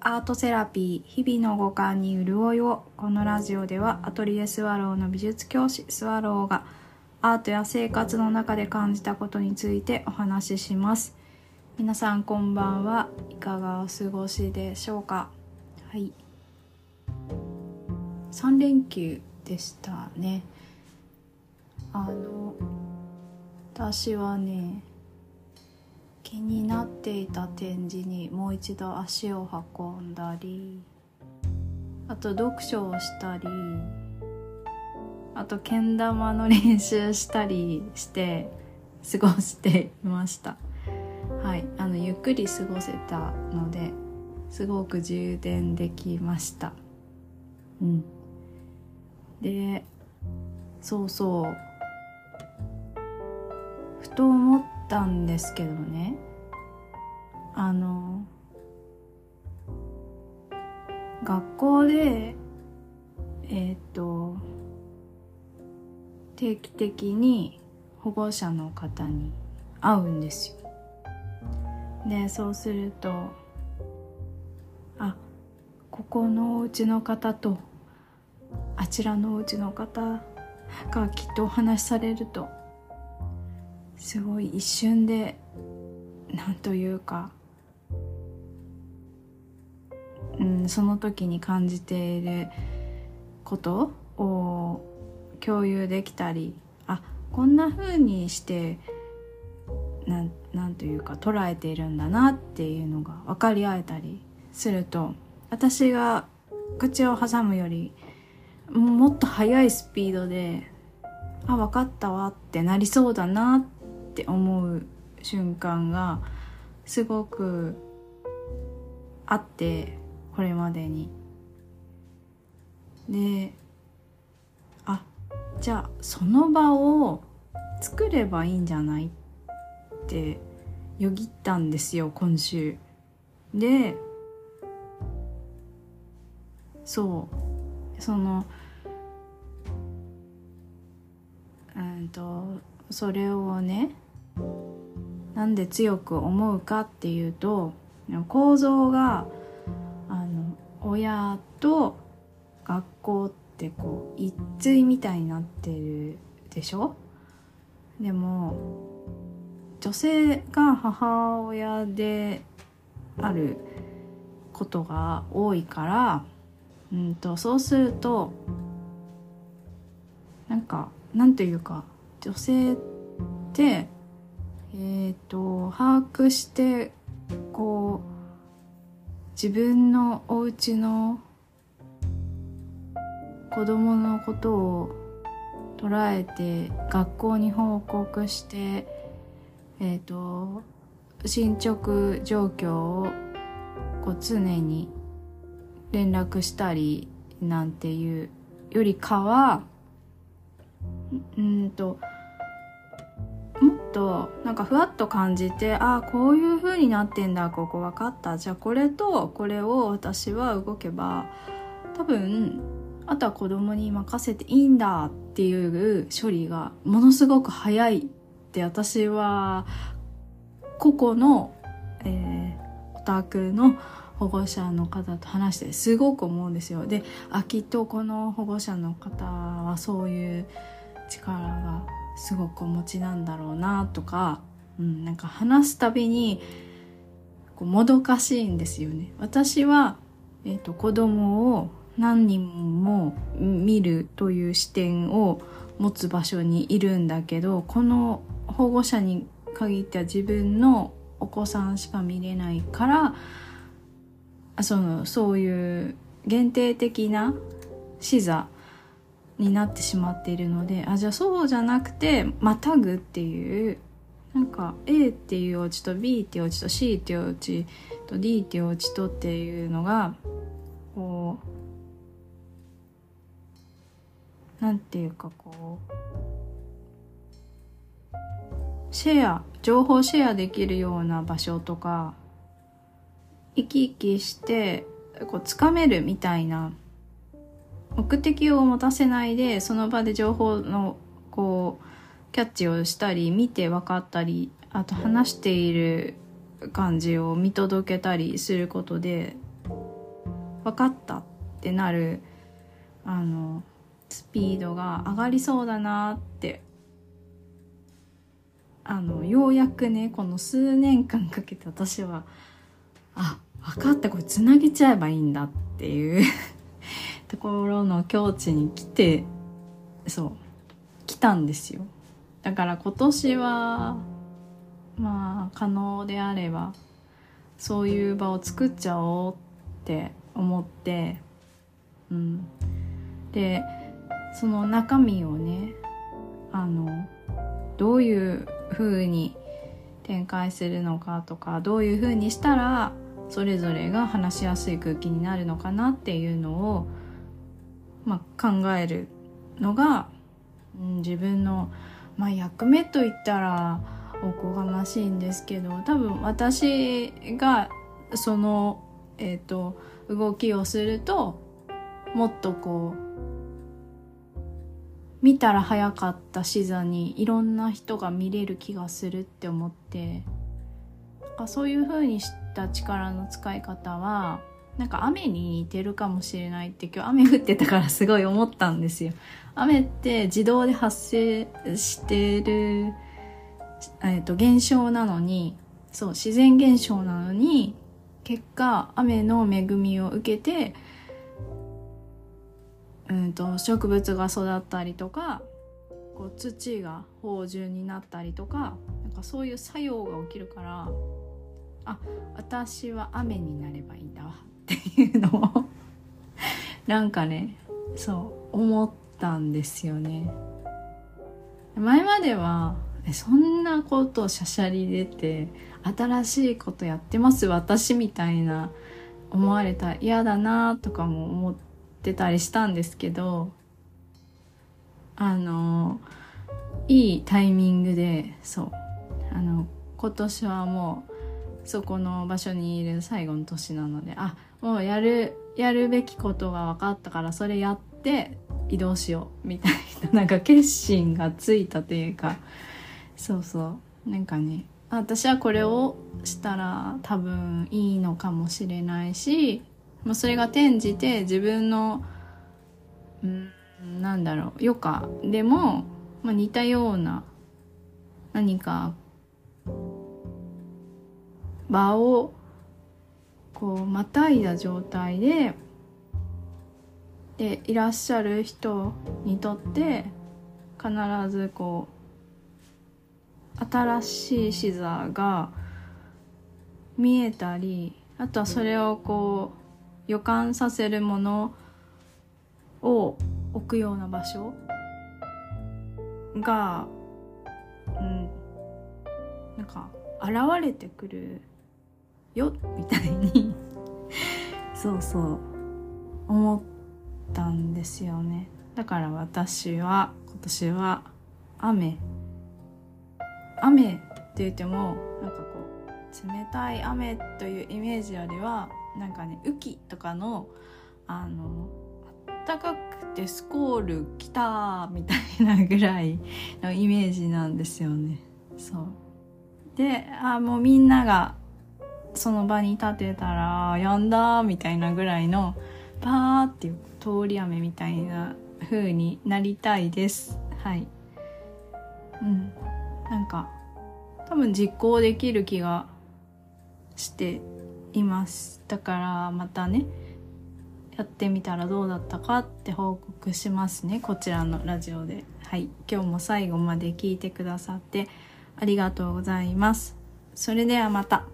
アートセラピー日々の五感に潤いをこのラジオではアトリエスワローの美術教師スワローがアートや生活の中で感じたことについてお話しします。皆さんこんばんは。いかがお過ごしでしょうか？はい。3連休でしたね。あの私はね気になっていた展示にもう一度足を運んだりあと読書をしたりあとけん玉の練習したりして過ごしていました。はい。あのゆっくり過ごせたのですごく充電できました。うん。でそうそう。ふと思ってたんですけどね。あの学校でえっ、と定期的に保護者の方に会うんですよ。でそうするとあここのお家の方とあちらのお家の方がきっとお話しされるとすごい一瞬でなんというか、うん、その時に感じていることを共有できたりあこんな風にしてなんなんというか捉えているんだなっていうのが分かり合えたりすると私が口を挟むよりもっと速いスピードで「あ分かったわ」ってなりそうだなってって思う瞬間がすごくあってこれまでに。であじゃあその場を作ればいいんじゃないってよぎったんですよ今週。でそうそのうんとそれをねなんで強く思うかっていうと構造があの親と学校ってこう一対みたいになってるでしょ？でも女性が母親であることが多いから、うんと、そうするとなんかなんというか女性ってえっ、と把握してこう自分のお家の子供のことを捉えて学校に報告してえっ、と進捗状況をこう常に連絡したりなんていうよりかはうんととなんかふわっと感じてああこういう風になってんだここ分かったじゃあこれとこれを私は動けば多分あとは子供に任せていいんだっていう処理がものすごく早いって私は個々の、えー、お宅の保護者の方と話してすごく思うんですよ。であきっとこの保護者の方はそういう力がすごくお持ちなんだろうなとか、うん、なんか話すたびにこうもどかしいんですよね。私は、えーと、子供を何人も見るという視点を持つ場所にいるんだけどこの保護者に限っては自分のお子さんしか見れないからそのそういう限定的な視座になってしまっているのであじゃあそうじゃなくてまたぐっていうなんか A っていうお家と B っていうお家と C っていうお家と D っていうお家とっていうのがこうなんていうかこうシェア情報シェアできるような場所とか生き生きしてこうつかめるみたいな目的を持たせないでその場で情報のこうキャッチをしたり見て分かったりあと話している感じを見届けたりすることで分かったってなるあのスピードが上がりそうだなってあのようやくねこの数年間かけて私はあ分かったこれつなげちゃえばいいんだっていう。ところの境地に来てそう来たんですよ。だから今年はまあ可能であればそういう場を作っちゃおうって思ってうん。でその中身をねあのどういう風に展開するのかとかどういう風にしたらそれぞれが話しやすい空気になるのかなっていうのを、まあ、考えるのが、うん、自分の、まあ、役目といったらおこがましいんですけど多分私がその、えーと、動きをするともっとこう見たら早かった視座にいろんな人が見れる気がするって思ってそういう風にした力の使い方はなんか雨に似てるかもしれないって今日雨降ってたからすごい思ったんですよ。雨って自動で発生してるえーと、現象なのにそう自然現象なのに結果雨の恵みを受けて、うんと、植物が育ったりとかこう土が芳醇になったりとかなんかそういう作用が起きるからあ私は雨になればいいんだわっていうのをなんかねそう思ったんですよね。前まではそんなことをしゃしゃり出て新しいことやってます私みたいな思われた嫌だなとかも思ってたりしたんですけどあのいいタイミングでそうあの今年はもうそこの場所にいる最後の年なのであもうやるやるべきことが分かったからそれやって移動しようみたいな なんか決心がついたというかそうそう。なんかね私はこれをしたら多分いいのかもしれないし、まあ、それが転じて自分のうんなんだろう余暇でも、まあ、似たような何か場をこうまたいだ状態ででいらっしゃる人にとって必ずこう新しい視座が見えたりあとはそれをこう予感させるものを置くような場所が、うん、なんか現れてくるよみたいに。そうそう。思ったんですよね。だから私は今年は雨。雨って言ってもなんかこう冷たい雨というイメージよりはなんかね雨季とかのあの暖かくてスコール来たみたいなぐらいのイメージなんですよね。そう。であもうみんながその場に立てたらやんだみたいなぐらいのパーっていう通り雨みたいな風になりたいです。はい。うん。なんか多分実行できる気がしていますだからまたねやってみたらどうだったかって報告しますねこちらのラジオではい今日も最後まで聞いてくださってありがとうございますそれではまた。